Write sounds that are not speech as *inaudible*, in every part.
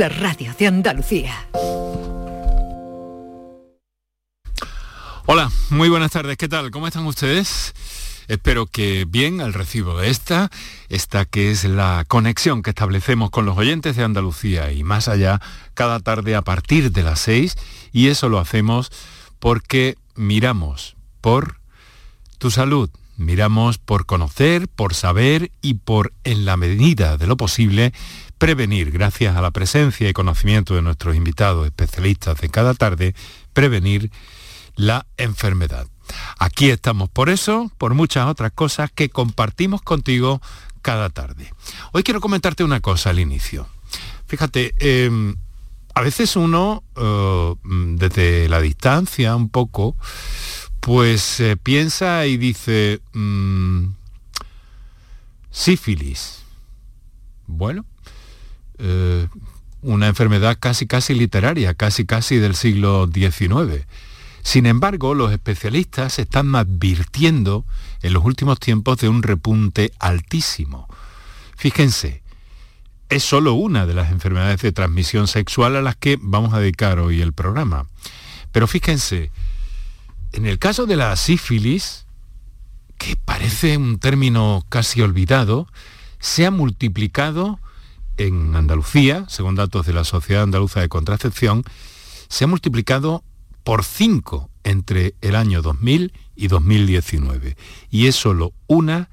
La radio de Andalucía. Hola, muy buenas tardes. ¿Qué tal? ¿Cómo están ustedes? Espero que bien al recibo de esta, esta que es la conexión que establecemos con los oyentes de Andalucía y más allá cada tarde a partir de las seis y eso lo hacemos porque miramos por tu salud, miramos por conocer, por saber y por, en la medida de lo posible, prevenir, gracias a la presencia y conocimiento de nuestros invitados especialistas de cada tarde, prevenir la enfermedad. Aquí estamos por eso, por muchas otras cosas que compartimos contigo cada tarde. Hoy quiero comentarte una cosa al inicio. Fíjate, em, a veces uno, eh, desde la distancia un poco, pues eh, piensa y dice, mm, sífilis. Bueno, eh, una enfermedad casi casi literaria, casi casi del siglo XIX. Sin embargo, los especialistas están advirtiendo en los últimos tiempos de un repunte altísimo. Fíjense, es solo una de las enfermedades de transmisión sexual a las que vamos a dedicar hoy el programa. Pero fíjense, en el caso de la sífilis, que parece un término casi olvidado, se ha multiplicado en Andalucía, según datos de la Sociedad Andaluza de Contracepción, se ha multiplicado por 5 entre el año 2000 y 2019. Y es solo una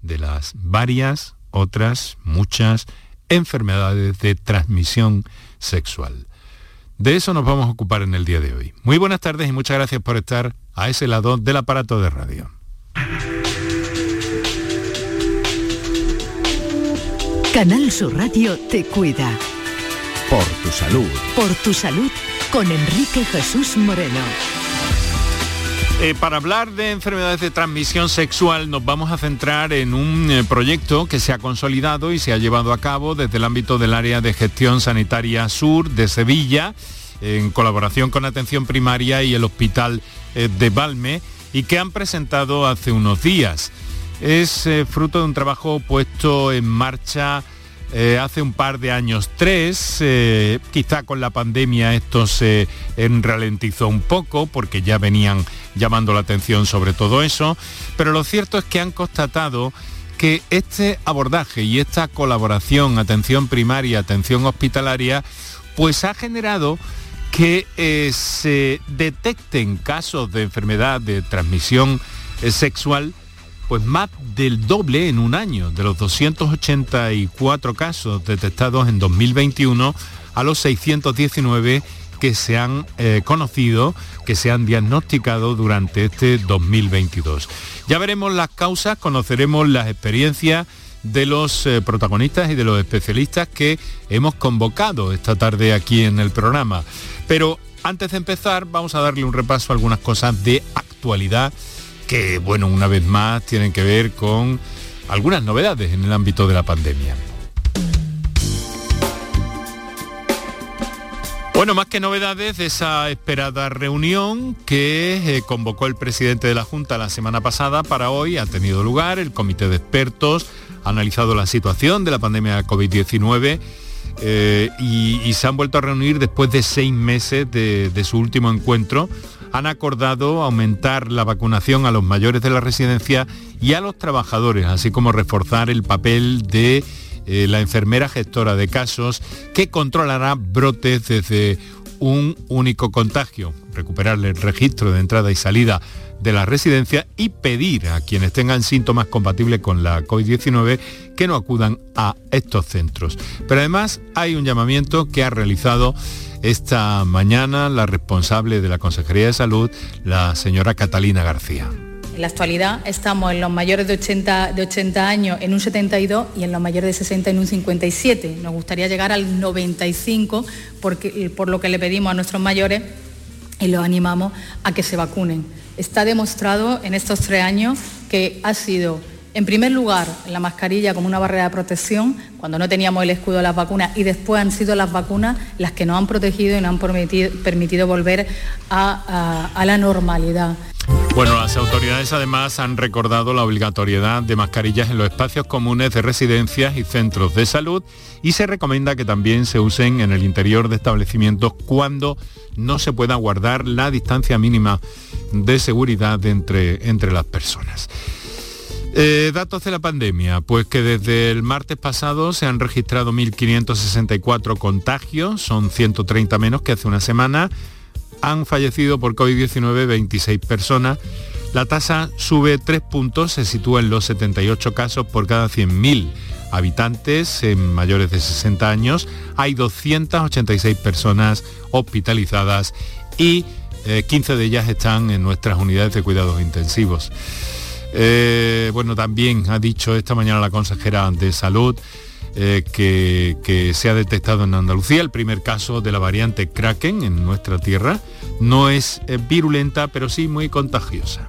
de las varias otras, muchas enfermedades de transmisión sexual. De eso nos vamos a ocupar en el día de hoy. Muy buenas tardes y muchas gracias por estar a ese lado del aparato de radio. Canal Sur Radio te cuida. Por tu salud. Por tu salud con Enrique Jesús Moreno. Eh, para hablar de enfermedades de transmisión sexual nos vamos a centrar en un eh, proyecto que se ha consolidado y se ha llevado a cabo desde el ámbito del área de gestión sanitaria sur de Sevilla, en colaboración con Atención Primaria y el Hospital eh, de Balme, y que han presentado hace unos días. Es fruto de un trabajo puesto en marcha eh, hace un par de años, tres, eh, quizá con la pandemia esto se ralentizó un poco porque ya venían llamando la atención sobre todo eso, pero lo cierto es que han constatado que este abordaje y esta colaboración, atención primaria, atención hospitalaria, pues ha generado que eh, se detecten casos de enfermedad de transmisión sexual pues más del doble en un año, de los 284 casos detectados en 2021 a los 619 que se han eh, conocido, que se han diagnosticado durante este 2022. Ya veremos las causas, conoceremos las experiencias de los eh, protagonistas y de los especialistas que hemos convocado esta tarde aquí en el programa. Pero antes de empezar, vamos a darle un repaso a algunas cosas de actualidad que, bueno, una vez más tienen que ver con algunas novedades en el ámbito de la pandemia. Bueno, más que novedades de esa esperada reunión que eh, convocó el presidente de la Junta la semana pasada para hoy ha tenido lugar. El comité de expertos ha analizado la situación de la pandemia de COVID-19 eh, y, se han vuelto a reunir después de seis meses de su último encuentro han acordado aumentar la vacunación a los mayores de la residencia y a los trabajadores, así como reforzar el papel de eh, la enfermera gestora de casos que controlará brotes desde un único contagio, recuperar el registro de entrada y salida de la residencia y pedir a quienes tengan síntomas compatibles con la COVID-19 que no acudan a estos centros. Pero además hay un llamamiento que ha realizado esta mañana la responsable de la Consejería de Salud, la señora Catalina García. En la actualidad estamos en los mayores de 80, de 80 años en un 72 y en los mayores de 60 en un 57. Nos gustaría llegar al 95 porque, por lo que le pedimos a nuestros mayores y los animamos a que se vacunen. Está demostrado en estos tres años que ha sido en primer lugar, la mascarilla como una barrera de protección, cuando no teníamos el escudo de las vacunas, y después han sido las vacunas las que nos han protegido y nos han permitido, volver a, la normalidad. Bueno, las autoridades además han recordado la obligatoriedad de mascarillas en los espacios comunes de residencias y centros de salud y se recomienda que también se usen en el interior de establecimientos cuando no se pueda guardar la distancia mínima de seguridad entre, entre las personas. Eh, datos de la pandemia, pues que desde el martes pasado se han registrado 1.564 contagios, son 130 menos que hace una semana han fallecido por COVID-19 26 personas. La tasa sube 3 puntos, se sitúa en los 78 casos por cada 100.000 habitantes en mayores de 60 años. Hay 286 personas hospitalizadas y 15 eh, de ellas están en nuestras unidades de cuidados intensivos. Eh, bueno, también ha dicho esta mañana la consejera de salud eh, que, se ha detectado en Andalucía, el primer caso de la variante Kraken en nuestra tierra. No es eh, virulenta, pero sí muy contagiosa.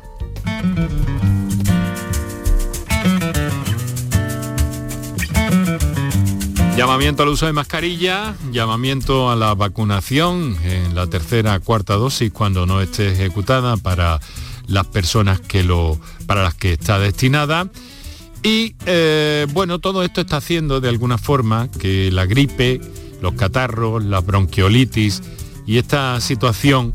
Llamamiento al uso de mascarilla, llamamiento a la vacunación en la tercera, cuarta dosis cuando no esté ejecutada para las personas que lo, para las que está destinada y eh, bueno, todo esto está haciendo de alguna forma que la gripe, los catarros, la bronquiolitis y esta situación,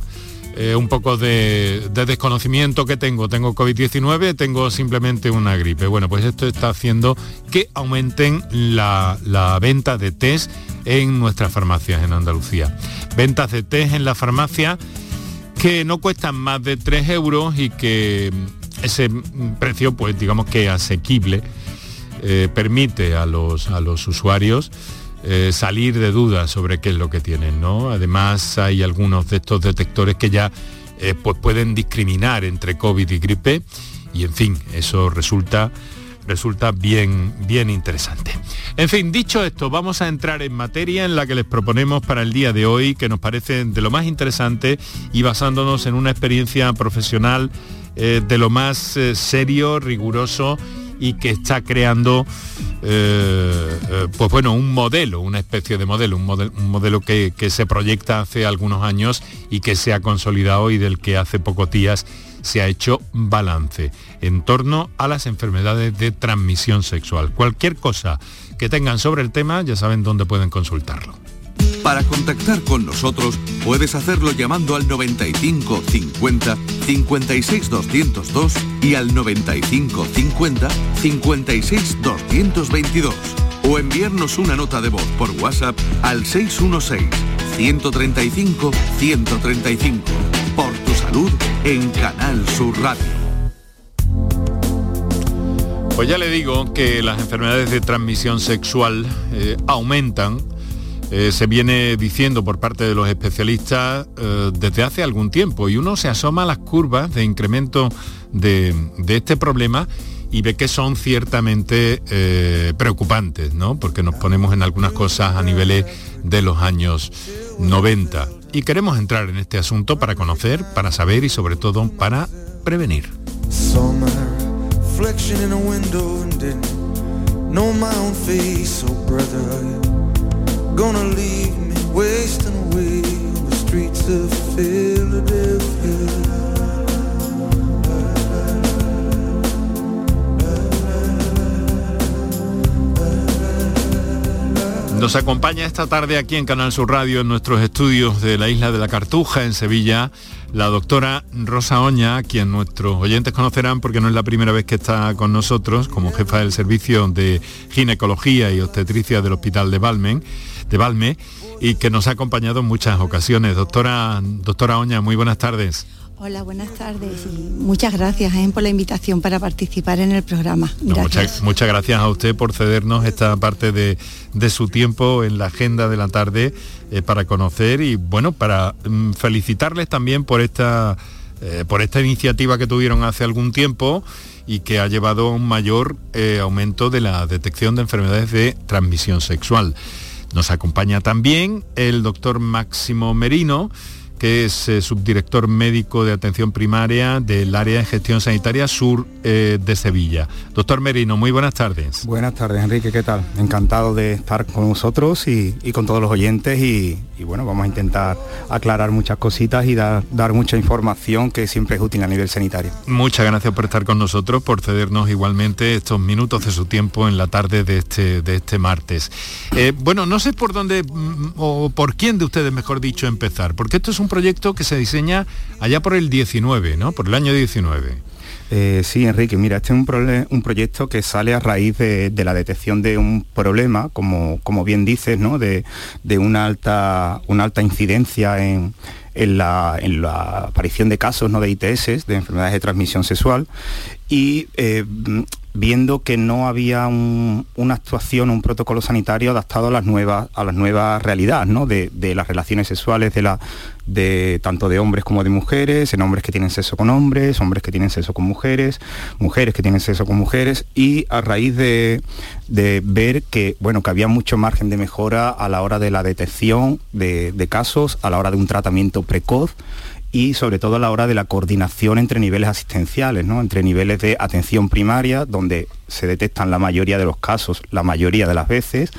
eh, un poco de, desconocimiento que tengo, tengo COVID-19, tengo simplemente una gripe. Bueno, pues esto está haciendo que aumenten la, la venta de test en nuestras farmacias en Andalucía. Ventas de test en la farmacia que no cuestan más de 3 euros y que ese precio, pues digamos que asequible, eh, permite a los, a los usuarios eh, salir de dudas sobre qué es lo que tienen. ¿no? Además hay algunos de estos detectores que ya eh, pues pueden discriminar entre COVID y gripe y en fin, eso resulta resulta bien, bien interesante. En fin, dicho esto, vamos a entrar en materia en la que les proponemos para el día de hoy, que nos parece de lo más interesante y basándonos en una experiencia profesional eh, de lo más eh, serio, riguroso y que está creando eh, pues bueno un modelo una especie de modelo un, modelo, que, que, se proyecta hace algunos años y que se ha consolidado y del que hace pocos días se ha hecho balance en torno a las enfermedades de transmisión sexual. Cualquier cosa que tengan sobre el tema ya saben dónde pueden consultarlo. Para contactar con nosotros puedes hacerlo llamando al 95 50 56 202 y al 95 50 56 222 o enviarnos una nota de voz por WhatsApp al 616 135 135. Por tu salud en Canal Sur Radio. Pues ya le digo que las enfermedades de transmisión sexual eh, aumentan eh, se viene diciendo por parte de los especialistas eh, desde hace algún tiempo y uno se asoma a las curvas de incremento de, este problema y ve que son ciertamente preocupantes, ¿no? Porque nos ponemos en algunas cosas a niveles de los años 90. Y queremos entrar en este asunto para conocer, para saber y sobre todo para prevenir. Nos acompaña esta tarde aquí en Canal Sur Radio en nuestros estudios de la isla de la Cartuja en Sevilla la doctora Rosa Oña, quien nuestros oyentes conocerán porque no es la primera vez que está con nosotros como jefa del servicio de ginecología y obstetricia del Hospital de Balmen de Valme y que nos ha acompañado en muchas ocasiones. Doctora, doctora Oña, muy buenas tardes. Hola, buenas tardes y muchas gracias eh, por la invitación para participar en el programa. muchas, gracias a usted por cedernos esta parte de, su tiempo en la agenda de la tarde eh, para conocer y bueno, para mm, felicitarles también por esta, eh, por esta iniciativa que tuvieron hace algún tiempo y que ha llevado a un mayor aumento de la detección de enfermedades de transmisión sexual. Nos acompaña también el doctor Máximo Merino, que es eh, subdirector médico de atención primaria del área de gestión sanitaria sur eh, de Sevilla. Doctor Merino, muy buenas tardes. Buenas tardes, Enrique, ¿qué tal? Encantado de estar con vosotros y, con todos los oyentes y, bueno, vamos a intentar aclarar muchas cositas y dar, dar mucha información que siempre es útil a nivel sanitario. Muchas gracias por estar con nosotros, por cedernos igualmente estos minutos de su tiempo en la tarde de este, de este martes. Eh, bueno, no sé por dónde mm, o por quién de ustedes, mejor dicho, empezar, porque esto es un proyecto que se diseña allá por el 19, ¿no? Por el año 19. Eh, sí, Enrique, mira, este es un, un proyecto que sale a raíz de, la detección de un problema, como, como bien dices, ¿no? de, una, alta, una alta incidencia en, la, aparición de casos ¿no? de ITS, de enfermedades de transmisión sexual, y eh, viendo que no había una actuación, un protocolo sanitario adaptado a las nuevas, a las nuevas realidades, ¿no? de, las relaciones sexuales de, tanto de hombres como de mujeres, en hombres que tienen sexo con hombres, hombres que tienen sexo con mujeres, mujeres que tienen sexo con mujeres, y a raíz de, ver que, bueno, que había mucho margen de mejora a la hora de la detección de, de casos, a la hora de un tratamiento precoz, y sobre todo a la hora de la coordinación entre niveles asistenciales, ¿no? entre niveles de atención primaria, donde se detectan la mayoría de los casos, la mayoría de las veces,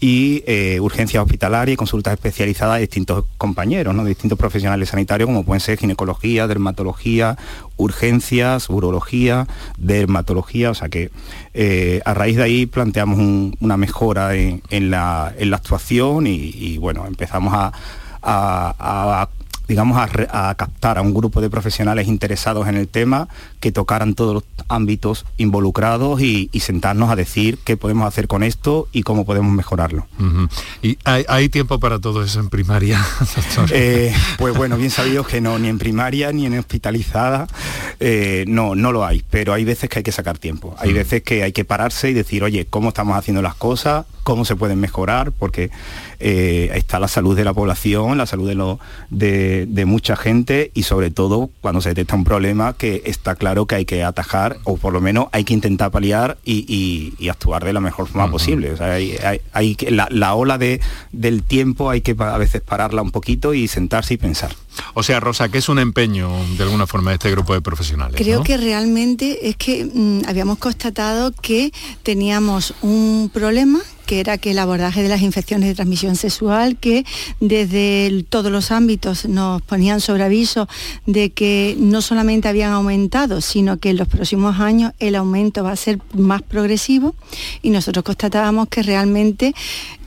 y eh, urgencias hospitalarias consultas especializadas de distintos compañeros, ¿no? de distintos profesionales sanitarios, como pueden ser ginecología, dermatología, urgencias, urología, dermatología, o sea que eh, a raíz de ahí planteamos una mejora en, la, actuación y, bueno, empezamos a digamos, a, captar a un grupo de profesionales interesados en el tema, que tocaran todos los ámbitos involucrados y, sentarnos a decir qué podemos hacer con esto y cómo podemos mejorarlo. ¿Y hay, tiempo para todo eso en primaria, *laughs* eh, pues bueno, bien sabido que no, ni en primaria ni en hospitalizada, eh, no, no lo hay, pero hay veces que hay que sacar tiempo. Hay veces que hay que pararse y decir, oye, ¿cómo estamos haciendo las cosas? ¿Cómo se pueden mejorar? Porque eh, está la salud de la población, la salud de, lo, de, mucha gente y sobre todo cuando se detecta un problema que está claro que hay que atajar o por lo menos hay que intentar paliar y, actuar de la mejor forma posible. hay, la, la, ola de, del tiempo hay que a veces pararla un poquito y sentarse y pensar. O sea, Rosa, que es un empeño de alguna forma de este grupo de profesionales. Creo que realmente es que mm, habíamos constatado que teníamos un problema que era que el abordaje de las infecciones de transmisión sexual, que desde todos los ámbitos nos ponían sobre aviso de que no solamente habían aumentado, sino que en los próximos años el aumento va a ser más progresivo y nosotros constatábamos que realmente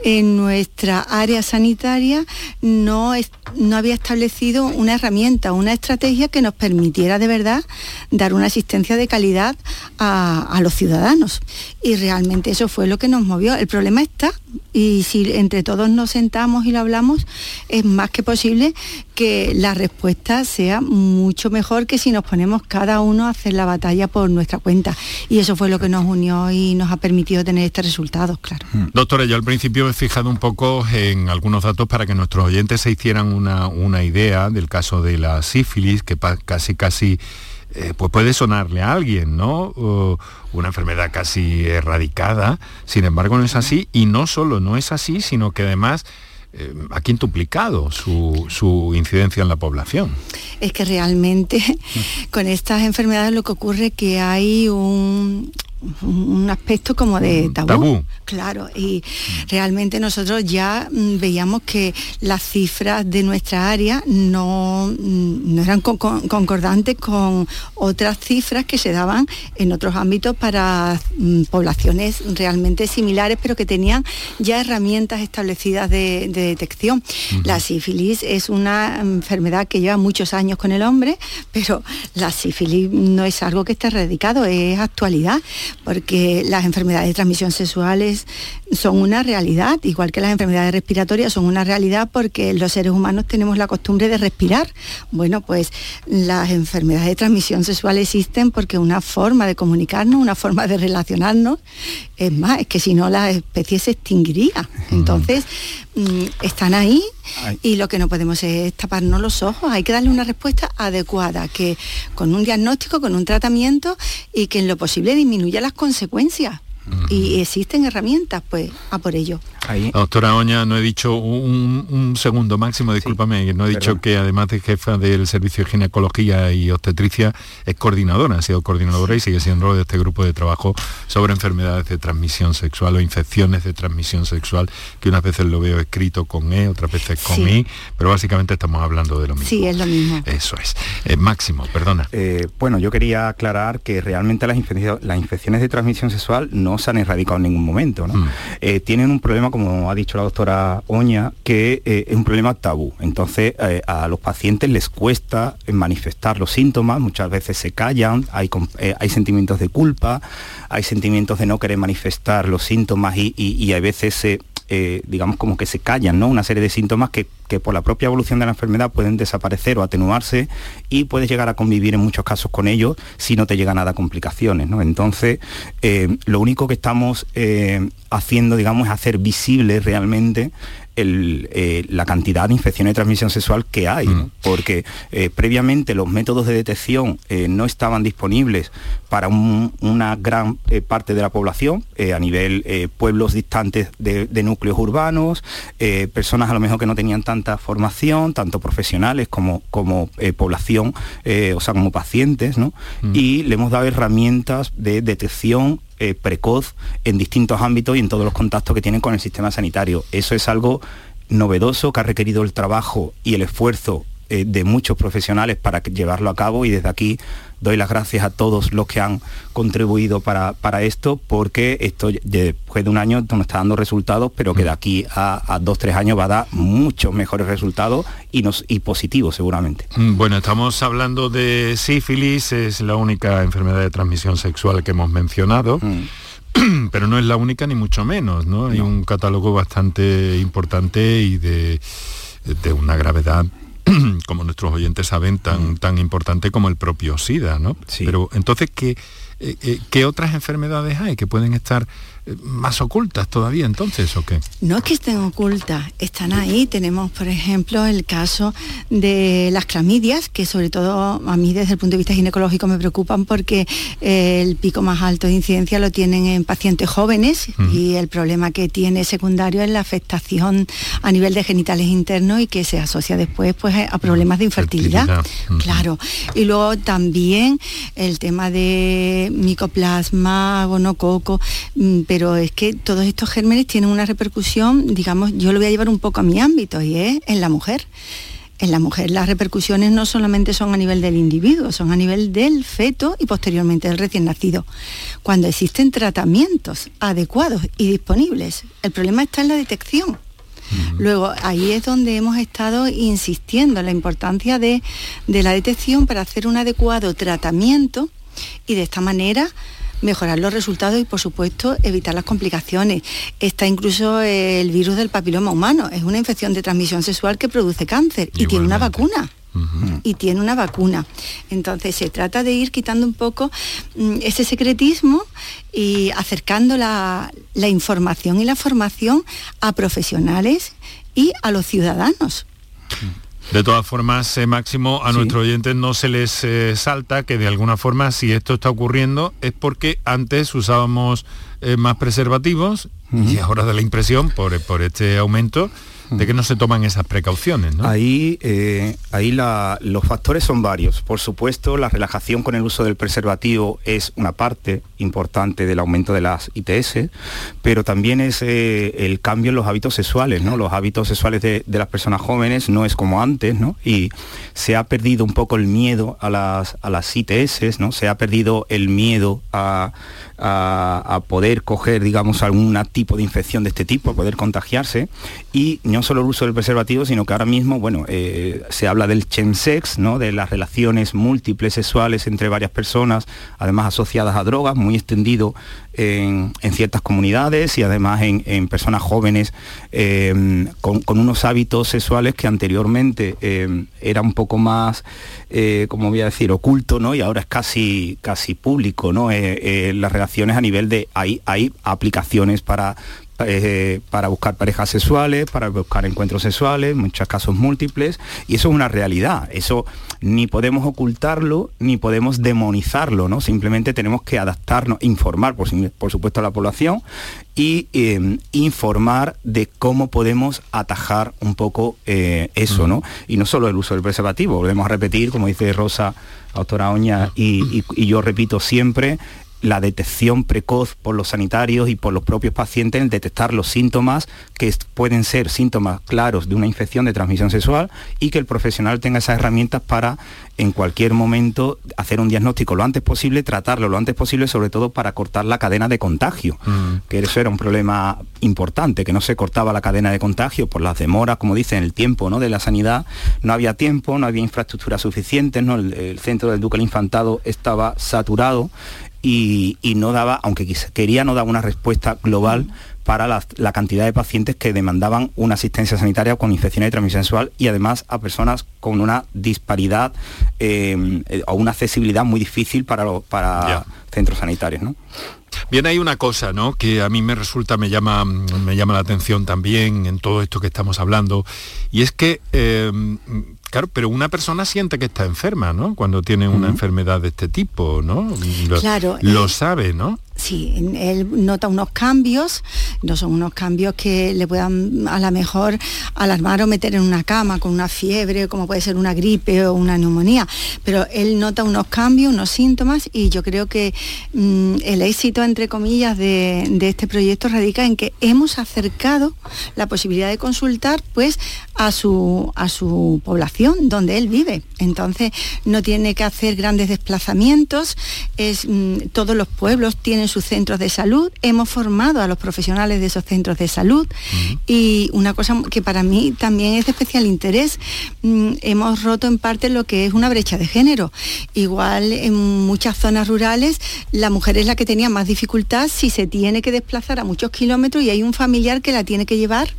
en nuestra área sanitaria no, no había establecido una herramienta, una estrategia que nos permitiera de verdad dar una asistencia de calidad a, a los ciudadanos. Y realmente eso fue lo que nos movió. El problema está y si entre todos nos sentamos y lo hablamos, es más que posible que la respuesta sea mucho mejor que si nos ponemos cada uno a hacer la batalla por nuestra cuenta. Y eso fue lo que nos unió y nos ha permitido tener este resultado, claro. Mm. Doctora, yo al principio he fijado un poco en algunos datos para que nuestros oyentes se hicieran una, una idea del caso de la sífilis, que casi casi eh, pues puede sonarle a alguien, ¿no? una enfermedad casi erradicada. Sin embargo, no es así. Y no solo no es así, sino que además eh, ha quintuplicado su, su, incidencia en la población. Es que realmente *laughs* con estas enfermedades lo que ocurre es que hay un, un aspecto como de tabú. Claro, y realmente nosotros ya mm, veíamos que las cifras de nuestra área no, mm, no eran concordantes con otras cifras que se daban en otros ámbitos para mm, poblaciones realmente similares, pero que tenían ya herramientas establecidas de, detección. La sífilis es una enfermedad que lleva muchos años con el hombre, pero la sífilis no es algo que esté erradicado, es actualidad porque las enfermedades de transmisión sexuales son una realidad, igual que las enfermedades respiratorias son una realidad porque los seres humanos tenemos la costumbre de respirar. Bueno, pues las enfermedades de transmisión sexual existen porque una forma de comunicarnos, una forma de relacionarnos, es más, es que si no la especie se extinguiría. Entonces, mm, están ahí y lo que no podemos es taparnos los ojos, hay que darle una respuesta adecuada, que con un diagnóstico, con un tratamiento y que en lo posible disminuya las consecuencias y existen herramientas, pues a por ello. Doctora Oña, no he dicho un, segundo máximo, discúlpame, no he dicho que además de jefa del Servicio de Ginecología y Obstetricia, es coordinadora, ha sido coordinadora y sigue siendo de este grupo de trabajo sobre enfermedades de transmisión sexual o infecciones de transmisión sexual, que unas veces lo veo escrito con E, otras veces con I, pero básicamente estamos hablando de lo mismo. Sí, es lo mismo. Eso es. Eh, máximo, perdona. Eh, bueno, yo quería aclarar que realmente las, las infecciones de transmisión sexual no se han erradicado en ningún momento. ¿no? Mm. Eh, tienen un problema, como ha dicho la doctora Oña, que es un problema tabú. Entonces, a los pacientes les cuesta manifestar los síntomas, muchas veces se callan, hay, hay sentimientos de culpa, hay sentimientos de no querer manifestar los síntomas y, y a veces se eh, digamos, como que se callan, ¿no? Una serie de síntomas que, por la propia evolución de la enfermedad pueden desaparecer o atenuarse y puedes llegar a convivir en muchos casos con ellos si no te llega nada a complicaciones, ¿no? Entonces, eh, lo único que estamos eh, haciendo, digamos, es hacer visible realmente eh, la cantidad de infecciones de transmisión sexual que hay, mm. porque eh, previamente los métodos de detección eh, no estaban disponibles para una gran parte de la población, a nivel pueblos distantes de, núcleos urbanos, personas a lo mejor que no tenían tanta formación, tanto profesionales como, como población, o sea, como pacientes, ¿no? Mm. Y le hemos dado herramientas de detección eh, precoz en distintos ámbitos y en todos los contactos que tienen con el sistema sanitario. Eso es algo novedoso que ha requerido el trabajo y el esfuerzo eh, de muchos profesionales para llevarlo a cabo y desde aquí doy las gracias a todos los que han contribuido para, esto porque esto después de un año nos está dando resultados pero que de aquí a, dos tres años va a dar muchos mejores resultados y, nos, y positivos seguramente. Mm, bueno estamos hablando de sífilis es la única enfermedad de transmisión sexual que hemos mencionado mm. *clears throat* pero no es la única ni mucho menos no hay un catálogo bastante importante y de de una gravedad *clears throat* como nuestros oyentes saben, tan, mm. tan importante como el propio SIDA, ¿no? Pero entonces, ¿qué, eh, eh, ¿qué otras enfermedades hay que pueden estar más ocultas todavía entonces o qué? No es que estén ocultas, están ahí. Tenemos, por ejemplo, el caso de las clamidias, que sobre todo a mí desde el punto de vista ginecológico me preocupan porque eh, el pico más alto de incidencia lo tienen en pacientes jóvenes y el problema que tiene secundario es la afectación a nivel de genitales internos y que se asocia después pues, a problemas de infertilidad. Claro. Y luego también el tema de micoplasma, gonococo, mm, pero es que todos estos gérmenes tienen una repercusión, digamos, yo lo voy a llevar un poco a mi ámbito y es en la mujer. En la mujer las repercusiones no solamente son a nivel del individuo, son a nivel del feto y posteriormente del recién nacido. Cuando existen tratamientos adecuados y disponibles, el problema está en la detección. Luego, ahí es donde hemos estado insistiendo en la importancia de, de la detección para hacer un adecuado tratamiento y de esta manera mejorar los resultados y por supuesto evitar las complicaciones. Está incluso el virus del papiloma humano, es una infección de transmisión sexual que produce cáncer y tiene una vacuna. y tiene una vacuna. Entonces se trata de ir quitando un poco mm, ese secretismo y acercando la, información y la formación a profesionales y a los ciudadanos. De todas formas, eh, Máximo, a nuestros oyentes no se les eh, salta que de alguna forma si esto está ocurriendo es porque antes usábamos eh, más preservativos y ahora da la impresión por, por este aumento de que no se toman esas precauciones. Ahí, eh, ahí los factores son varios. Por supuesto, la relajación con el uso del preservativo es una parte importante del aumento de las ITS, pero también es eh, el cambio en los hábitos sexuales. ¿no? Los hábitos sexuales de, las personas jóvenes no es como antes, ¿no? y se ha perdido un poco el miedo a las, a las ITS, ¿no? se ha perdido el miedo a, a, poder coger, digamos, algún tipo de infección de este tipo, a poder contagiarse, y no solo el uso del preservativo, sino que ahora mismo, bueno, eh, se habla del chemsex, ¿no? de las relaciones múltiples sexuales entre varias personas, además asociadas a drogas, muy extendido en, ciertas comunidades y además en, personas jóvenes eh, con, unos hábitos sexuales que anteriormente eh, era un poco más, como voy a decir, oculto, ¿no? Y ahora es casi, casi público, ¿no? las relaciones a nivel de, hay, hay aplicaciones para eh, para buscar parejas sexuales, para buscar encuentros sexuales, muchos casos múltiples, y eso es una realidad. Eso ni podemos ocultarlo, ni podemos demonizarlo, ¿no? Simplemente tenemos que adaptarnos, informar, por, supuesto, a la población y em, informar de cómo podemos atajar un poco eh, eso, ¿no? Y no solo el uso del preservativo, volvemos a repetir, como dice Rosa, autora Oña, y yo repito siempre, la detección precoz por los sanitarios y por los propios pacientes en detectar los síntomas que pueden ser síntomas claros de una infección de transmisión sexual y que el profesional tenga esas herramientas para en cualquier momento hacer un diagnóstico lo antes posible, tratarlo lo antes posible, sobre todo para cortar la cadena de contagio, mm. que eso era un problema importante, que no se cortaba la cadena de contagio por las demoras, como dicen, el tiempo ¿no? de la sanidad, no había tiempo, no había infraestructura suficiente, ¿no? el, el centro del Duque del Infantado estaba saturado y, no daba, aunque quería, no daba una respuesta global para la, cantidad de pacientes que demandaban una asistencia sanitaria con infecciones de transmisión sexual y además a personas con una disparidad em, eh, o una accesibilidad muy difícil para, para centros sanitarios. ¿no? Bien, hay una cosa, ¿no? Que a mí me resulta, me llama, me llama la atención también en todo esto que estamos hablando, y es que em, Claro, pero una persona siente que está enferma, ¿no? Cuando tiene una enfermedad de este tipo, ¿no? claro. Lo eh, sabe, ¿no? Sí, él nota unos cambios, no son unos cambios que le puedan a lo mejor alarmar o meter en una cama con una fiebre, como puede ser una gripe o una neumonía, pero él nota unos cambios, unos síntomas y yo creo que mm, el éxito, entre comillas, de, este proyecto radica en que hemos acercado la posibilidad de consultar pues a su, a su población donde él vive. Entonces no tiene que hacer grandes desplazamientos, es, mm, todos los pueblos tienen sus centros de salud, hemos formado a los profesionales de esos centros de salud y una cosa que para mí también es de especial interés, mm, hemos roto en parte lo que es una brecha de género. Igual en muchas zonas rurales la mujer es la que tenía más dificultad si se tiene que desplazar a muchos kilómetros y hay un familiar que la tiene que llevar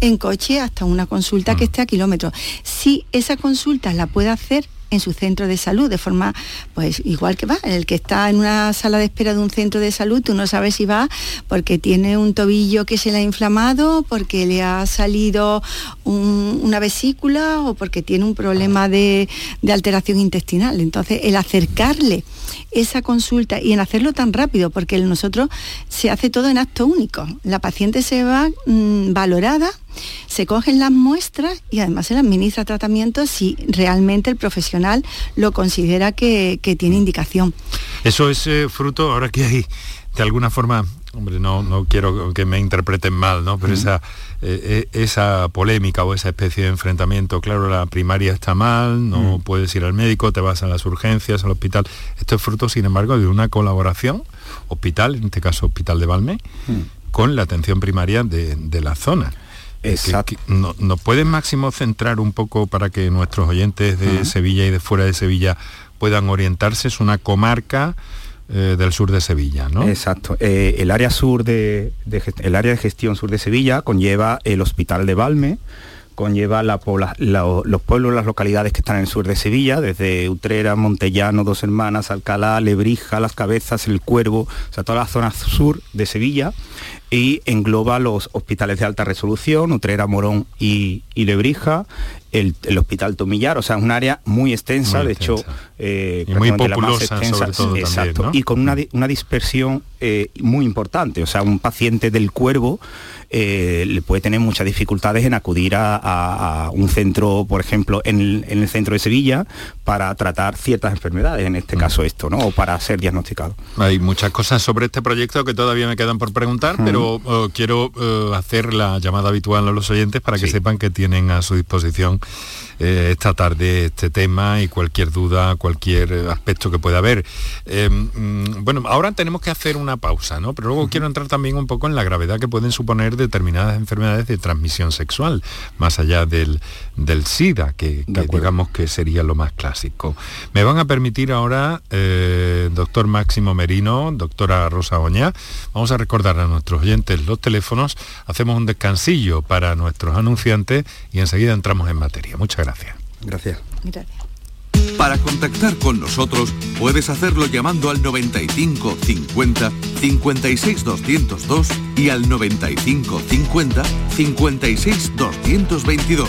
en coche hasta una consulta que esté a kilómetros. Si esa consulta la puede hacer en su centro de salud, de forma, pues igual que va, el que está en una sala de espera de un centro de salud, tú no sabes si va porque tiene un tobillo que se le ha inflamado, porque le ha salido una vesícula o porque tiene un problema de, alteración intestinal. Entonces, el acercarle esa consulta y en hacerlo tan rápido, porque nosotros se hace todo en acto único. La paciente se va mm, valorada, se cogen las muestras y además se le administra tratamiento si realmente el profesional lo considera que, tiene indicación. Eso es eh, fruto, ahora que hay de alguna forma hombre, no, no quiero que me interpreten mal, ¿no? Pero esa, eh, eh, esa polémica o esa especie de enfrentamiento, claro, la primaria está mal, no puedes ir al médico, te vas a las urgencias, al hospital. Esto es fruto, sin embargo, de una colaboración hospital, en este caso Hospital de Valme, con la atención primaria de, la zona. Exacto. ¿Nos no pueden Máximo centrar un poco para que nuestros oyentes de Sevilla y de fuera de Sevilla puedan orientarse? Es una comarca eh, del sur de Sevilla, ¿no? Exacto. Eh, el área sur de, el área de gestión sur de Sevilla conlleva el Hospital de Valme, conlleva la, los pueblos, las localidades que están en el sur de Sevilla, desde Utrera, Montellano, Dos Hermanas, Alcalá, Lebrija, Las Cabezas, El Cuervo, o sea, toda la zona sur de Sevilla y engloba los hospitales de alta resolución, Utrera, Morón y, Lebrija, el, Hospital Tomillar, o sea, es un área muy extensa, de hecho, eh, muy populosa, sobre todo exacto, y con una, una dispersión eh, muy importante, o sea, un paciente del cuervo eh, le puede tener muchas dificultades en acudir a, un centro, por ejemplo, en el, centro de Sevilla, para tratar ciertas enfermedades, en este mm. caso esto, ¿no? O para ser diagnosticado. Hay muchas cosas sobre este proyecto que todavía me quedan por preguntar, pero eh, quiero hacer la llamada habitual a los oyentes para que sepan que tienen a su disposición eh, esta tarde este tema y cualquier duda, cualquier aspecto que pueda haber. Eh, mm, bueno, ahora tenemos que hacer una pausa, ¿no? Pero luego quiero entrar también un poco en la gravedad que pueden suponer determinadas enfermedades de transmisión sexual, más allá del, del SIDA, que, digamos que sería lo más clásico. Me van a permitir ahora, eh, doctor Máximo Merino, doctora Rosa Oña, vamos a recordar a nuestros oyentes los teléfonos, hacemos un descansillo para nuestros anunciantes y enseguida entramos en materia. Muchas gracias. Gracias. Gracias. Para contactar con nosotros puedes hacerlo llamando al 95 50 56 202 y al 95 50 56 222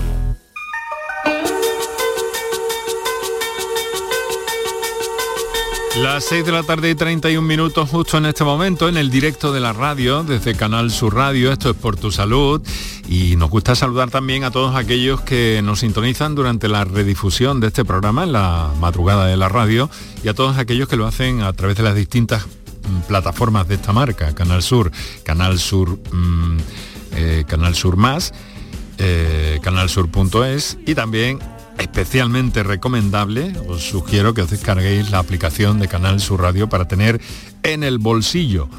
Las 6 de la tarde y 31 minutos justo en este momento en el directo de la radio desde Canal Sur Radio. Esto es por tu salud y nos gusta saludar también a todos aquellos que nos sintonizan durante la redifusión de este programa en la madrugada de la radio y a todos aquellos que lo hacen a través de las distintas mm, plataformas de esta marca, Canal Sur, Canal Sur, mm, eh, Canal Sur Más, eh, canalsur.es y también especialmente recomendable, os sugiero que os descarguéis la aplicación de Canal Sur Radio para tener en el bolsillo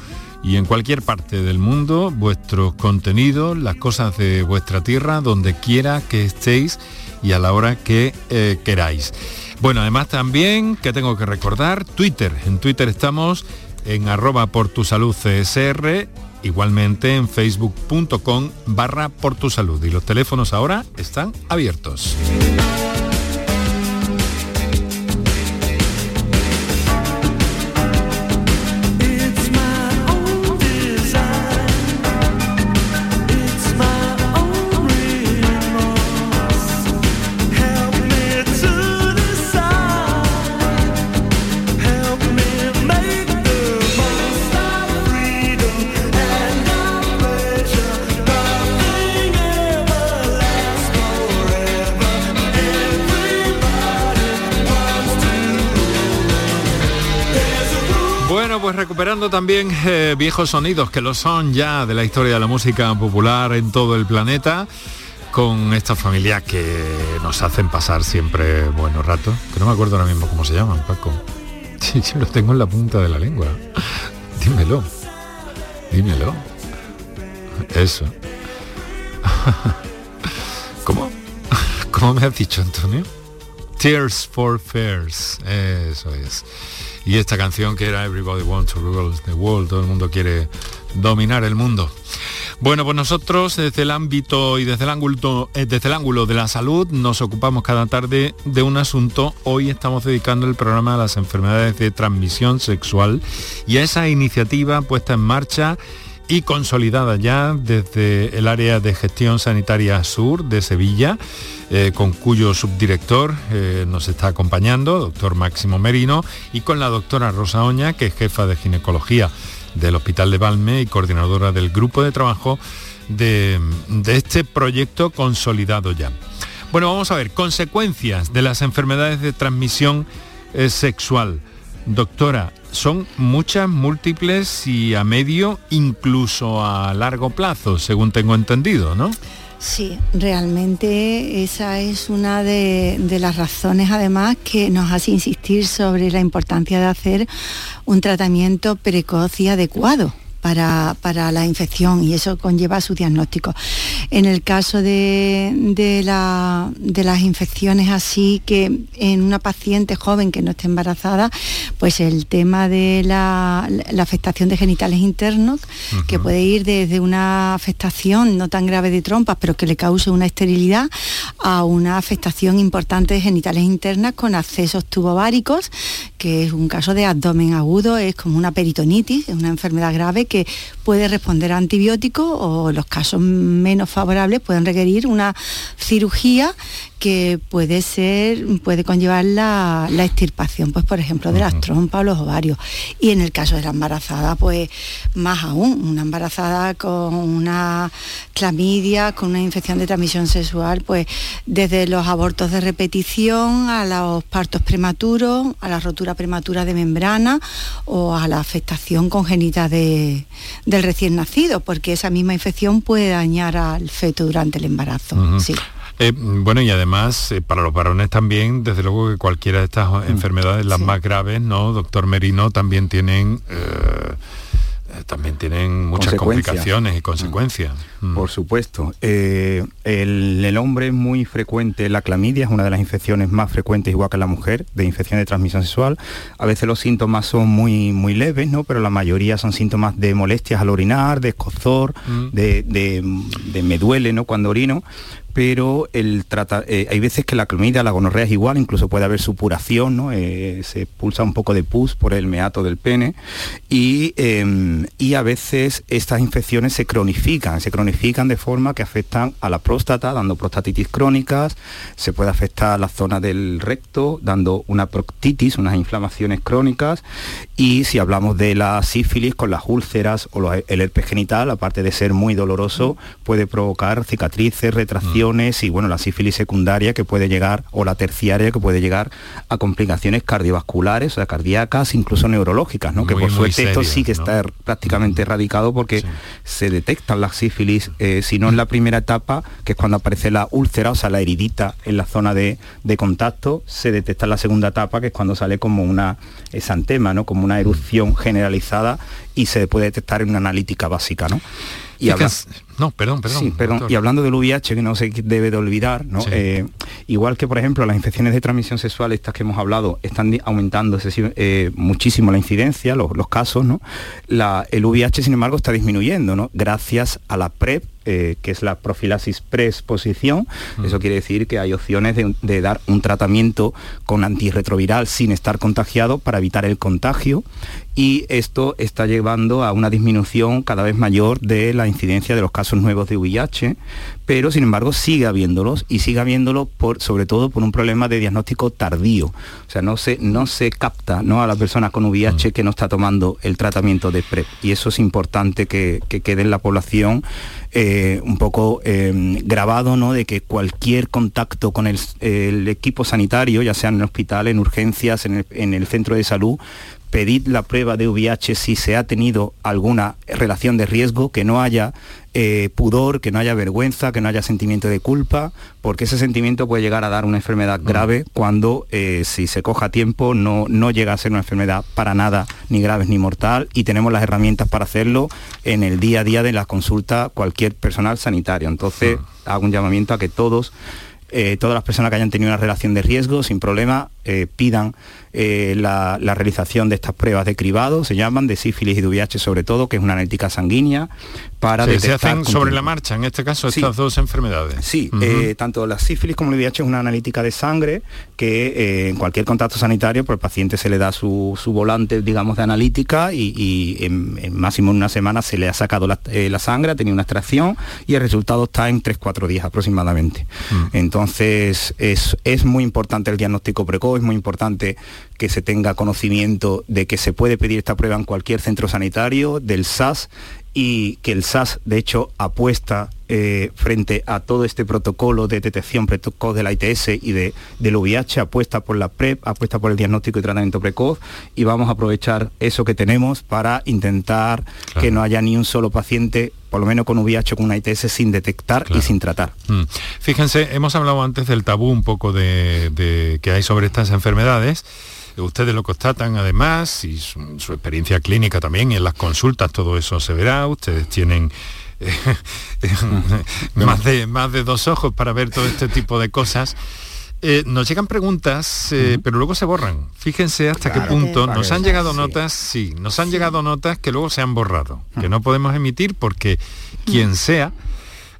y en cualquier parte del mundo vuestros contenidos, las cosas de vuestra tierra, donde quiera que estéis y a la hora que eh, queráis. Bueno, además también, que tengo que recordar, Twitter. En Twitter estamos en arroba por tu salud CSR, igualmente en facebook.com barra por tu salud. Y los teléfonos ahora están abiertos. Recuperando también eh, viejos sonidos que lo son ya de la historia de la música popular en todo el planeta, con esta familia que nos hacen pasar siempre buenos ratos, que no me acuerdo ahora mismo cómo se llaman, Paco. *laughs* Sí, sí, los tengo en la punta de la lengua. Dímelo. Dímelo. Eso. *laughs* ¿Cómo? *laughs* ¿Cómo me has dicho, Antonio? Tears for Fears. Eso es y esta canción que era Everybody Wants to Rule the World, todo el mundo quiere dominar el mundo. Bueno, pues nosotros desde el ámbito y desde el ángulo, eh, desde el ángulo de la salud nos ocupamos cada tarde de un asunto. Hoy estamos dedicando el programa a las enfermedades de transmisión sexual y a esa iniciativa puesta en marcha y consolidada ya desde el área de gestión sanitaria sur de Sevilla, eh, con cuyo subdirector eh, nos está acompañando, doctor Máximo Merino, y con la doctora Rosa Oña, que es jefa de ginecología del Hospital de Balme y coordinadora del grupo de trabajo de, este proyecto consolidado ya. Bueno, vamos a ver, consecuencias de las enfermedades de transmisión eh, sexual. Doctora, son muchas, múltiples y a medio, incluso a largo plazo, según tengo entendido, ¿no? Sí, realmente esa es una de, de, las razones además que nos hace insistir sobre la importancia de hacer un tratamiento precoz y adecuado para, la infección y eso conlleva su diagnóstico. En el caso de, las infecciones así que en una paciente joven que no esté embarazada, pues el tema de la, afectación de genitales internos, que puede ir desde una afectación no tan grave de trompas, pero que le cause una esterilidad, a una afectación importante de genitales internas con accesos tubováricos, que es un caso de abdomen agudo, es como una peritonitis, es una enfermedad grave que puede responder a antibióticos o los casos menos favorables pueden requerir una cirugía que puede ser, puede conllevar la, extirpación, pues por ejemplo, de las trompas o los ovarios. Y en el caso de la embarazada, pues más aún, una embarazada con una clamidia, con una infección de transmisión sexual, pues desde los abortos de repetición a los partos prematuros, a la rotura prematura de membrana o a la afectación congénita de, del recién nacido, porque esa misma infección puede dañar al feto durante el embarazo. sí. Eh, bueno, y además, eh, para los varones también, desde luego que cualquiera de estas enfermedades, las más graves, ¿no? Doctor Merino, también tienen... Eh, también tienen muchas complicaciones y consecuencias. Mm. Mm. Por supuesto. el, el, hombre es muy frecuente, la clamidia es una de las infecciones más frecuentes, igual que la mujer, de infección de transmisión sexual. A veces los síntomas son muy, muy leves, ¿no? pero la mayoría son síntomas de molestias al orinar, de escozor, de, de, de, me duele ¿no? cuando orino pero el trata, eh, hay veces que la clamidia, la gonorrea es igual, incluso puede haber supuración, ¿no? Eh, se pulsa un poco de pus por el meato del pene y, em, y, a veces estas infecciones se cronifican, se cronifican de forma que afectan a la próstata, dando prostatitis crónicas, se puede afectar a la zona del recto, dando una proctitis, unas inflamaciones crónicas y si hablamos de la sífilis con las úlceras o el herpes genital, aparte de ser muy doloroso, puede provocar cicatrices, y bueno, la sífilis secundaria que puede llegar, o la terciaria que puede llegar a complicaciones cardiovasculares, o sea, cardíacas, incluso neurológicas, ¿no? que por suerte esto sí que está prácticamente erradicado porque se detectan las sífilis, eh, si no en la primera etapa, que es cuando aparece la úlcera, o sea, la heridita en la zona de, contacto, se detecta en la segunda etapa, que es cuando sale como una exantema, ¿no? como una erupción generalizada y se puede detectar en una analítica básica. ¿no? Y no, perdón, perdón. Y hablando del VIH, que no se debe de olvidar, ¿no? Eh, igual que, por ejemplo, las infecciones de transmisión sexual, estas que hemos hablado, están aumentando eh, muchísimo la incidencia, los, casos, ¿no? La, el VIH, sin embargo, está disminuyendo, ¿no? Gracias a la PrEP, eh, que es la profilaxis preexposición. Mm. Eso quiere decir que hay opciones de, dar un tratamiento con antirretroviral sin estar contagiado para evitar el contagio y esto está llevando a una disminución cada vez mayor de la incidencia de los casos nuevos de VIH, pero sin embargo sigue habiéndolos y sigue habiéndolos por, sobre todo por un problema de diagnóstico tardío. O sea, no se, no se capta ¿no? a la persona con VIH mm. que no está tomando el tratamiento de PrEP. Y eso es importante que, quede en la población eh, un poco em, grabado, ¿no? De que cualquier contacto con el, equipo sanitario, ya sea en el hospital, en urgencias, en el, en el centro de salud, pedid la prueba de VIH si se ha tenido alguna relación de riesgo, que no haya eh, pudor, que no haya vergüenza, que no haya sentimiento de culpa, porque ese sentimiento puede llegar a dar una enfermedad mm. grave cuando eh, si se coja a tiempo no, no llega a ser una enfermedad para nada ni grave ni mortal y tenemos las herramientas para hacerlo en el día a día de la consulta cualquier personal sanitario. Entonces mm. hago un llamamiento a que todos eh, todas las personas que hayan tenido una relación de riesgo sin problema pidan eh, la, realización de estas pruebas de cribado, se llaman de sífilis y de VIH sobre todo, que es una analítica sanguínea para Se hacen sobre la marcha, en este caso, estas dos enfermedades. Sí, eh, tanto la sífilis como el VIH es una analítica de sangre que eh, en cualquier contacto sanitario, por el paciente se le da su, volante, digamos, de analítica y, en, máximo en una semana se le ha sacado la, sangre, ha tenido una extracción y el resultado está en 3-4 días aproximadamente. Mm. Entonces, es, es muy importante el diagnóstico precoz, es muy importante que se tenga conocimiento de que se puede pedir esta prueba en cualquier centro sanitario, del SAS y que el SAS, de hecho, apuesta eh, frente a todo este protocolo de detección precoz de la ITS y de, del VIH, apuesta por la PrEP, apuesta por el diagnóstico y tratamiento precoz y vamos a aprovechar eso que tenemos para intentar que no haya ni un solo paciente por lo menos con VIH o con una ITS sin detectar y sin tratar. Mm. Fíjense, hemos hablado antes del tabú un poco de, que hay sobre estas enfermedades ustedes lo constatan además y su, experiencia clínica también y en las consultas todo eso se verá, ustedes tienen *laughs* más, de, más de dos ojos para ver todo este tipo de cosas. Eh, nos llegan preguntas, eh, pero luego se borran. Fíjense hasta qué punto nos han llegado notas, sí, nos han llegado notas que luego se han borrado, que no podemos emitir porque quien sea,